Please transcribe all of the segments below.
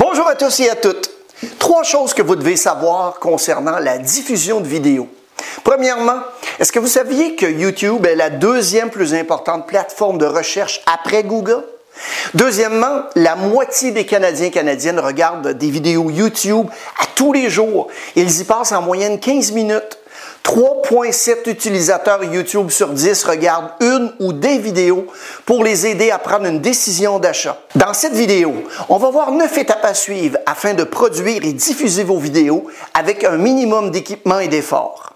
Bonjour à tous et à toutes. Trois choses que vous devez savoir concernant la diffusion de vidéos. Premièrement, est-ce que vous saviez que YouTube est la deuxième plus importante plateforme de recherche après Google? Deuxièmement, la moitié des Canadiens et Canadiennes regardent des vidéos YouTube à tous les jours. Ils y passent en moyenne 15 minutes. 3,7 utilisateurs YouTube sur 10 regardent une ou des vidéos pour les aider à prendre une décision d'achat. Dans cette vidéo, on va voir 9 étapes à suivre afin de produire et diffuser vos vidéos avec un minimum d'équipement et d'efforts.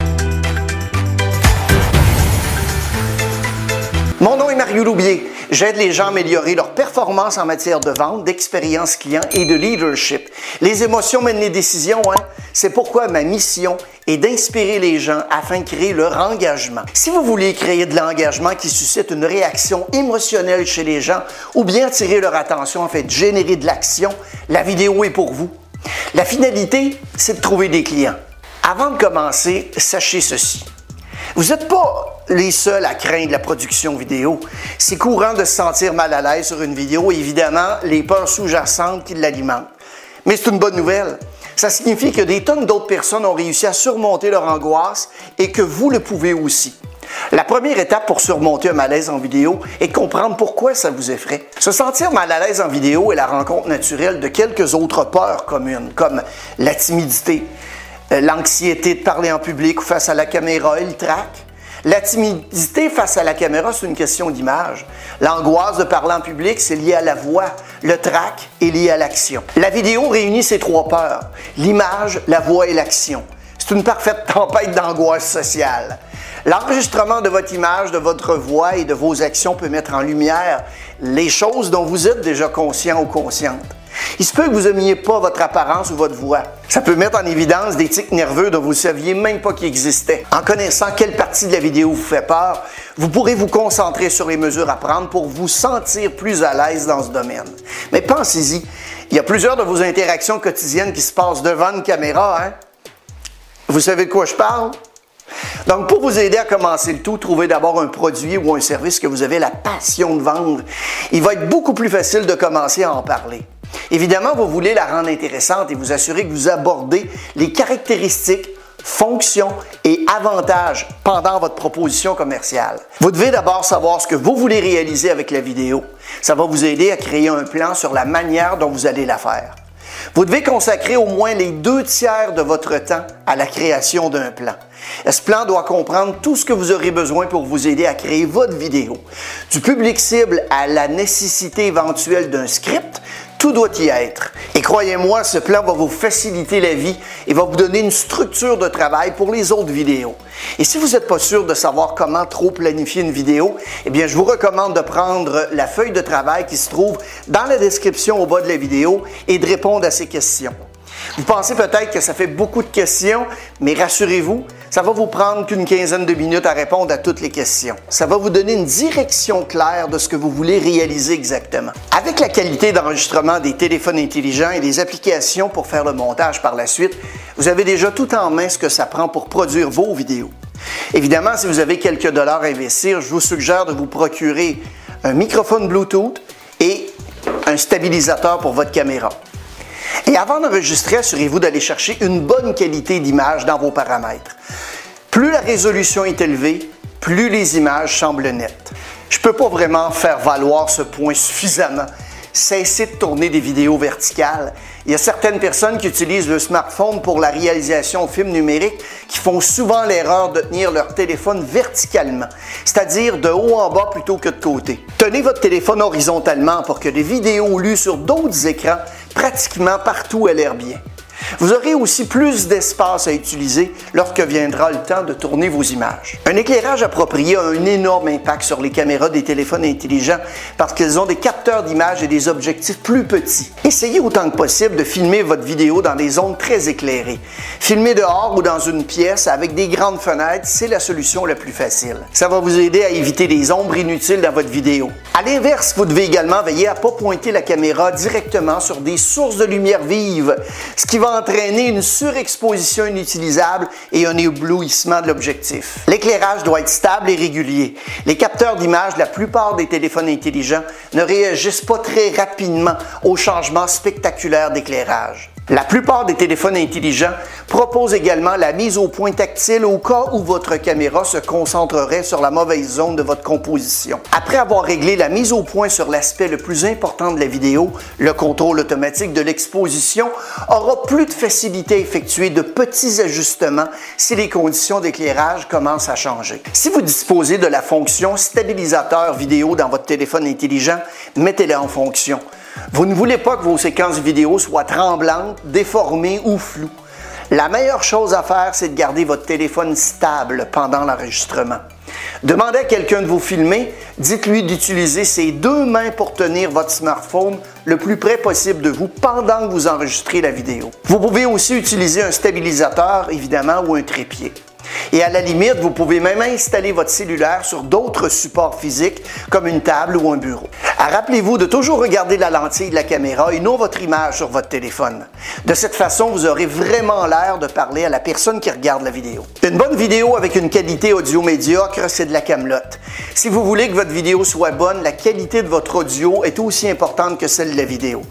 Mon nom est Mario Loubier. J'aide les gens à améliorer leur performance en matière de vente, d'expérience client et de leadership. Les émotions mènent les décisions, hein? C'est pourquoi ma mission est d'inspirer les gens afin de créer leur engagement. Si vous voulez créer de l'engagement qui suscite une réaction émotionnelle chez les gens ou bien attirer leur attention, en fait, générer de l'action, la vidéo est pour vous. La finalité, c'est de trouver des clients. Avant de commencer, sachez ceci. Vous n'êtes pas les seuls à craindre la production vidéo. C'est courant de se sentir mal à l'aise sur une vidéo et évidemment les peurs sous-jacentes qui l'alimentent. Mais c'est une bonne nouvelle. Ça signifie que des tonnes d'autres personnes ont réussi à surmonter leur angoisse et que vous le pouvez aussi. La première étape pour surmonter un malaise en vidéo est comprendre pourquoi ça vous effraie. Se sentir mal à l'aise en vidéo est la rencontre naturelle de quelques autres peurs communes, comme la timidité, l'anxiété de parler en public ou face à la caméra et le trac. La timidité face à la caméra, c'est une question d'image. L'angoisse de parler en public, c'est lié à la voix. Le trac est lié à l'action. La vidéo réunit ces trois peurs, l'image, la voix et l'action. C'est une parfaite tempête d'angoisse sociale. L'enregistrement de votre image, de votre voix et de vos actions peut mettre en lumière les choses dont vous êtes déjà conscient ou consciente. Il se peut que vous n'aimiez pas votre apparence ou votre voix. Ça peut mettre en évidence des tics nerveux dont vous ne saviez même pas qu'ils existaient. En connaissant quelle partie de la vidéo vous fait peur, vous pourrez vous concentrer sur les mesures à prendre pour vous sentir plus à l'aise dans ce domaine. Mais pensez-y, il y a plusieurs de vos interactions quotidiennes qui se passent devant une caméra. Hein? Vous savez de quoi je parle? Donc, pour vous aider à commencer le tout, trouvez d'abord un produit ou un service que vous avez la passion de vendre. Il va être beaucoup plus facile de commencer à en parler. Évidemment, vous voulez la rendre intéressante et vous assurer que vous abordez les caractéristiques, fonctions et avantages pendant votre proposition commerciale. Vous devez d'abord savoir ce que vous voulez réaliser avec la vidéo. Ça va vous aider à créer un plan sur la manière dont vous allez la faire. Vous devez consacrer au moins les deux tiers de votre temps à la création d'un plan. Ce plan doit comprendre tout ce que vous aurez besoin pour vous aider à créer votre vidéo. Du public cible à la nécessité éventuelle d'un script, tout doit y être. Et croyez-moi, ce plan va vous faciliter la vie et va vous donner une structure de travail pour les autres vidéos. Et si vous n'êtes pas sûr de savoir comment trop planifier une vidéo, eh je vous recommande de prendre la feuille de travail qui se trouve dans la description au bas de la vidéo et de répondre à ces questions. Vous pensez peut-être que ça fait beaucoup de questions, mais rassurez-vous, ça va vous prendre qu'une quinzaine de minutes à répondre à toutes les questions. Ça va vous donner une direction claire de ce que vous voulez réaliser exactement. Avec la qualité d'enregistrement des téléphones intelligents et des applications pour faire le montage par la suite, vous avez déjà tout en main ce que ça prend pour produire vos vidéos. Évidemment, si vous avez quelques dollars à investir, je vous suggère de vous procurer un microphone Bluetooth et un stabilisateur pour votre caméra. Et avant d'enregistrer, assurez-vous d'aller chercher une bonne qualité d'image dans vos paramètres. Plus la résolution est élevée, plus les images semblent nettes. Je ne peux pas vraiment faire valoir ce point suffisamment. Cessez de tourner des vidéos verticales. Il y a certaines personnes qui utilisent le smartphone pour la réalisation de films numériques qui font souvent l'erreur de tenir leur téléphone verticalement, c'est-à-dire de haut en bas plutôt que de côté. Tenez votre téléphone horizontalement pour que les vidéos lues sur d'autres écrans pratiquement partout à l'air bien. Vous aurez aussi plus d'espace à utiliser lorsque viendra le temps de tourner vos images. Un éclairage approprié a un énorme impact sur les caméras des téléphones intelligents parce qu'elles ont des capteurs d'image et des objectifs plus petits. Essayez autant que possible de filmer votre vidéo dans des zones très éclairées. Filmer dehors ou dans une pièce avec des grandes fenêtres, c'est la solution la plus facile. Ça va vous aider à éviter des ombres inutiles dans votre vidéo. À l'inverse, vous devez également veiller à ne pas pointer la caméra directement sur des sources de lumière vive, ce qui va entraîner une surexposition inutilisable et un éblouissement de l'objectif. L'éclairage doit être stable et régulier. Les capteurs d'image de la plupart des téléphones intelligents ne réagissent pas très rapidement aux changements spectaculaires d'éclairage. La plupart des téléphones intelligents proposent également la mise au point tactile au cas où votre caméra se concentrerait sur la mauvaise zone de votre composition. Après avoir réglé la mise au point sur l'aspect le plus important de la vidéo, le contrôle automatique de l'exposition aura plus de facilité à effectuer de petits ajustements si les conditions d'éclairage commencent à changer. Si vous disposez de la fonction stabilisateur vidéo dans votre téléphone intelligent, mettez-la en fonction. Vous ne voulez pas que vos séquences vidéo soient tremblantes, déformées ou floues. La meilleure chose à faire, c'est de garder votre téléphone stable pendant l'enregistrement. Demandez à quelqu'un de vous filmer, dites-lui d'utiliser ses deux mains pour tenir votre smartphone le plus près possible de vous pendant que vous enregistrez la vidéo. Vous pouvez aussi utiliser un stabilisateur, évidemment, ou un trépied. Et à la limite, vous pouvez même installer votre cellulaire sur d'autres supports physiques comme une table ou un bureau. Ah, rappelez-vous de toujours regarder la lentille de la caméra et non votre image sur votre téléphone. De cette façon, vous aurez vraiment l'air de parler à la personne qui regarde la vidéo. Une bonne vidéo avec une qualité audio médiocre, c'est de la camelote. Si vous voulez que votre vidéo soit bonne, la qualité de votre audio est aussi importante que celle de la vidéo.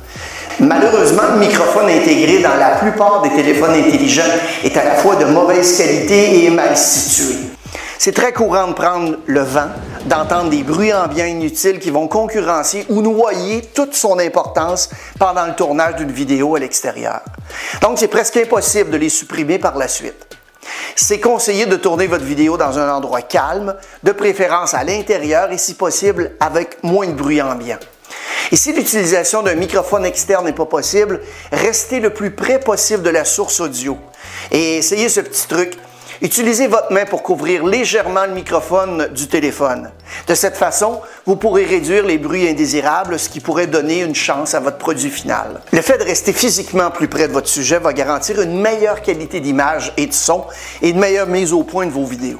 Malheureusement, le microphone intégré dans la plupart des téléphones intelligents est à la fois de mauvaise qualité et mal situé. C'est très courant de prendre le vent, d'entendre des bruits ambiants inutiles qui vont concurrencer ou noyer toute son importance pendant le tournage d'une vidéo à l'extérieur. Donc, c'est presque impossible de les supprimer par la suite. C'est conseillé de tourner votre vidéo dans un endroit calme, de préférence à l'intérieur et si possible avec moins de bruit ambiant. Et si l'utilisation d'un microphone externe n'est pas possible, restez le plus près possible de la source audio. Et essayez ce petit truc. Utilisez votre main pour couvrir légèrement le microphone du téléphone. De cette façon, vous pourrez réduire les bruits indésirables, ce qui pourrait donner une chance à votre produit final. Le fait de rester physiquement plus près de votre sujet va garantir une meilleure qualité d'image et de son et une meilleure mise au point de vos vidéos.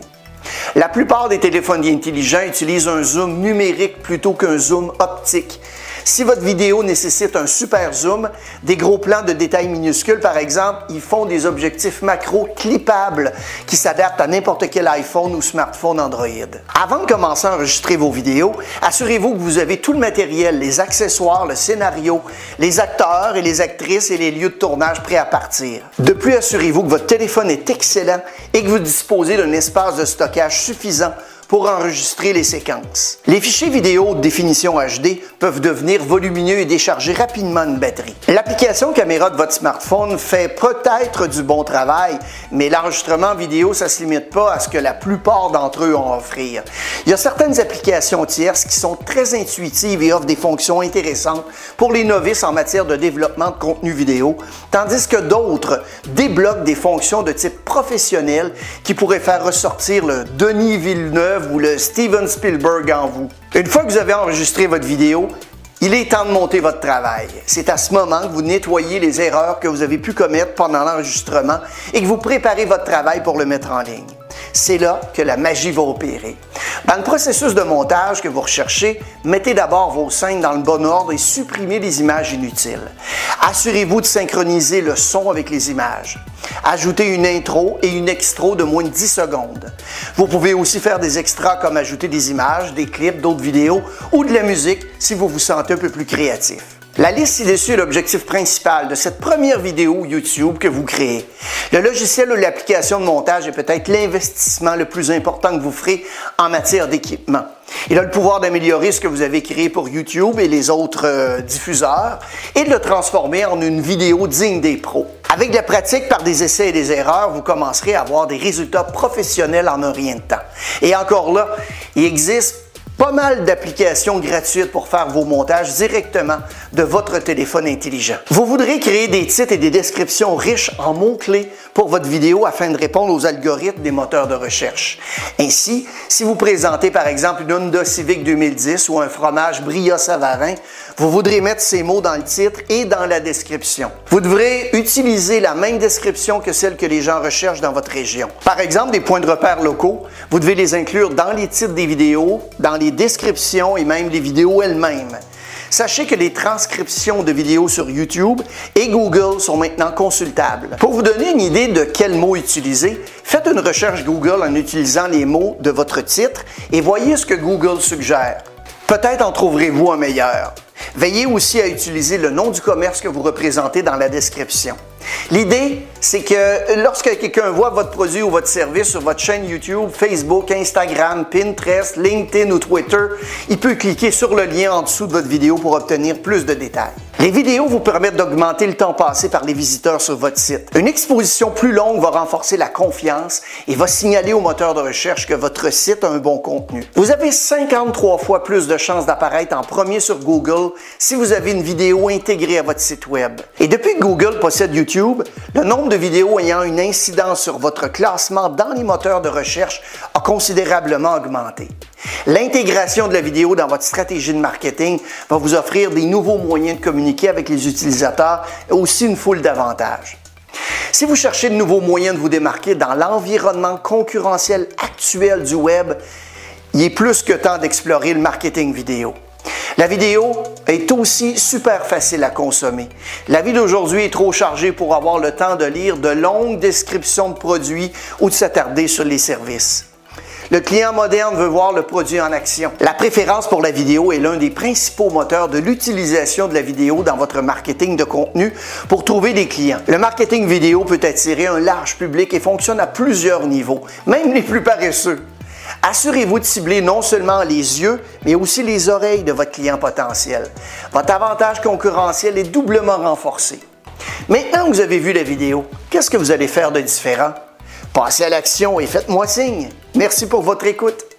La plupart des téléphones intelligents utilisent un zoom numérique plutôt qu'un zoom optique, si votre vidéo nécessite un super zoom, des gros plans de détails minuscules, par exemple, ils font des objectifs macro clippables qui s'adaptent à n'importe quel iPhone ou smartphone Android. Avant de commencer à enregistrer vos vidéos, assurez-vous que vous avez tout le matériel, les accessoires, le scénario, les acteurs et les actrices et les lieux de tournage prêts à partir. De plus, assurez-vous que votre téléphone est excellent et que vous disposez d'un espace de stockage suffisant pour enregistrer les séquences. Les fichiers vidéo de définition HD peuvent devenir volumineux et décharger rapidement une batterie. L'application caméra de votre smartphone fait peut-être du bon travail, mais l'enregistrement vidéo, ça se limite pas à ce que la plupart d'entre eux ont à offrir. Il y a certaines applications tierces qui sont très intuitives et offrent des fonctions intéressantes pour les novices en matière de développement de contenu vidéo, tandis que d'autres débloquent des fonctions de type professionnel qui pourraient faire ressortir le Denis Villeneuve ou le Steven Spielberg en vous. Une fois que vous avez enregistré votre vidéo, il est temps de monter votre travail. C'est à ce moment que vous nettoyez les erreurs que vous avez pu commettre pendant l'enregistrement et que vous préparez votre travail pour le mettre en ligne. C'est là que la magie va opérer. Dans le processus de montage que vous recherchez, mettez d'abord vos scènes dans le bon ordre et supprimez les images inutiles. Assurez-vous de synchroniser le son avec les images. Ajoutez une intro et une extra de moins de 10 secondes. Vous pouvez aussi faire des extras comme ajouter des images, des clips, d'autres vidéos ou de la musique si vous vous sentez un peu plus créatif. La liste ci-dessus est l'objectif principal de cette première vidéo YouTube que vous créez. Le logiciel ou l'application de montage est peut-être l'investissement le plus important que vous ferez en matière d'équipement. Il a le pouvoir d'améliorer ce que vous avez créé pour YouTube et les autres euh, diffuseurs et de le transformer en une vidéo digne des pros. Avec la pratique par des essais et des erreurs, vous commencerez à avoir des résultats professionnels en un rien de temps. Et encore là, il existe pas mal d'applications gratuites pour faire vos montages directement de votre téléphone intelligent. Vous voudrez créer des titres et des descriptions riches en mots-clés pour votre vidéo afin de répondre aux algorithmes des moteurs de recherche. Ainsi, si vous présentez par exemple une Honda Civic 2010 ou un fromage Bria Savarin, vous voudrez mettre ces mots dans le titre et dans la description. Vous devrez utiliser la même description que celle que les gens recherchent dans votre région. Par exemple, des points de repère locaux, vous devez les inclure dans les titres des vidéos, dans les descriptions et même les vidéos elles-mêmes. Sachez que les transcriptions de vidéos sur YouTube et Google sont maintenant consultables. Pour vous donner une idée de quels mots utiliser, faites une recherche Google en utilisant les mots de votre titre et voyez ce que Google suggère. Peut-être en trouverez-vous un meilleur. Veillez aussi à utiliser le nom du commerce que vous représentez dans la description. L'idée, c'est que lorsque quelqu'un voit votre produit ou votre service sur votre chaîne YouTube, Facebook, Instagram, Pinterest, LinkedIn ou Twitter, il peut cliquer sur le lien en dessous de votre vidéo pour obtenir plus de détails. Les vidéos vous permettent d'augmenter le temps passé par les visiteurs sur votre site. Une exposition plus longue va renforcer la confiance et va signaler au moteur de recherche que votre site a un bon contenu. Vous avez 53 fois plus de chances d'apparaître en premier sur Google si vous avez une vidéo intégrée à votre site Web. Et depuis que Google possède YouTube, le nombre de vidéos ayant une incidence sur votre classement dans les moteurs de recherche a considérablement augmenté. L'intégration de la vidéo dans votre stratégie de marketing va vous offrir des nouveaux moyens de communiquer avec les utilisateurs et aussi une foule d'avantages. Si vous cherchez de nouveaux moyens de vous démarquer dans l'environnement concurrentiel actuel du web, il est plus que temps d'explorer le marketing vidéo. La vidéo est aussi super facile à consommer. La vie d'aujourd'hui est trop chargée pour avoir le temps de lire de longues descriptions de produits ou de s'attarder sur les services. Le client moderne veut voir le produit en action. La préférence pour la vidéo est l'un des principaux moteurs de l'utilisation de la vidéo dans votre marketing de contenu pour trouver des clients. Le marketing vidéo peut attirer un large public et fonctionne à plusieurs niveaux, même les plus paresseux. Assurez-vous de cibler non seulement les yeux, mais aussi les oreilles de votre client potentiel. Votre avantage concurrentiel est doublement renforcé. Maintenant que vous avez vu la vidéo, qu'est-ce que vous allez faire de différent? Passez à l'action et faites-moi signe. Merci pour votre écoute.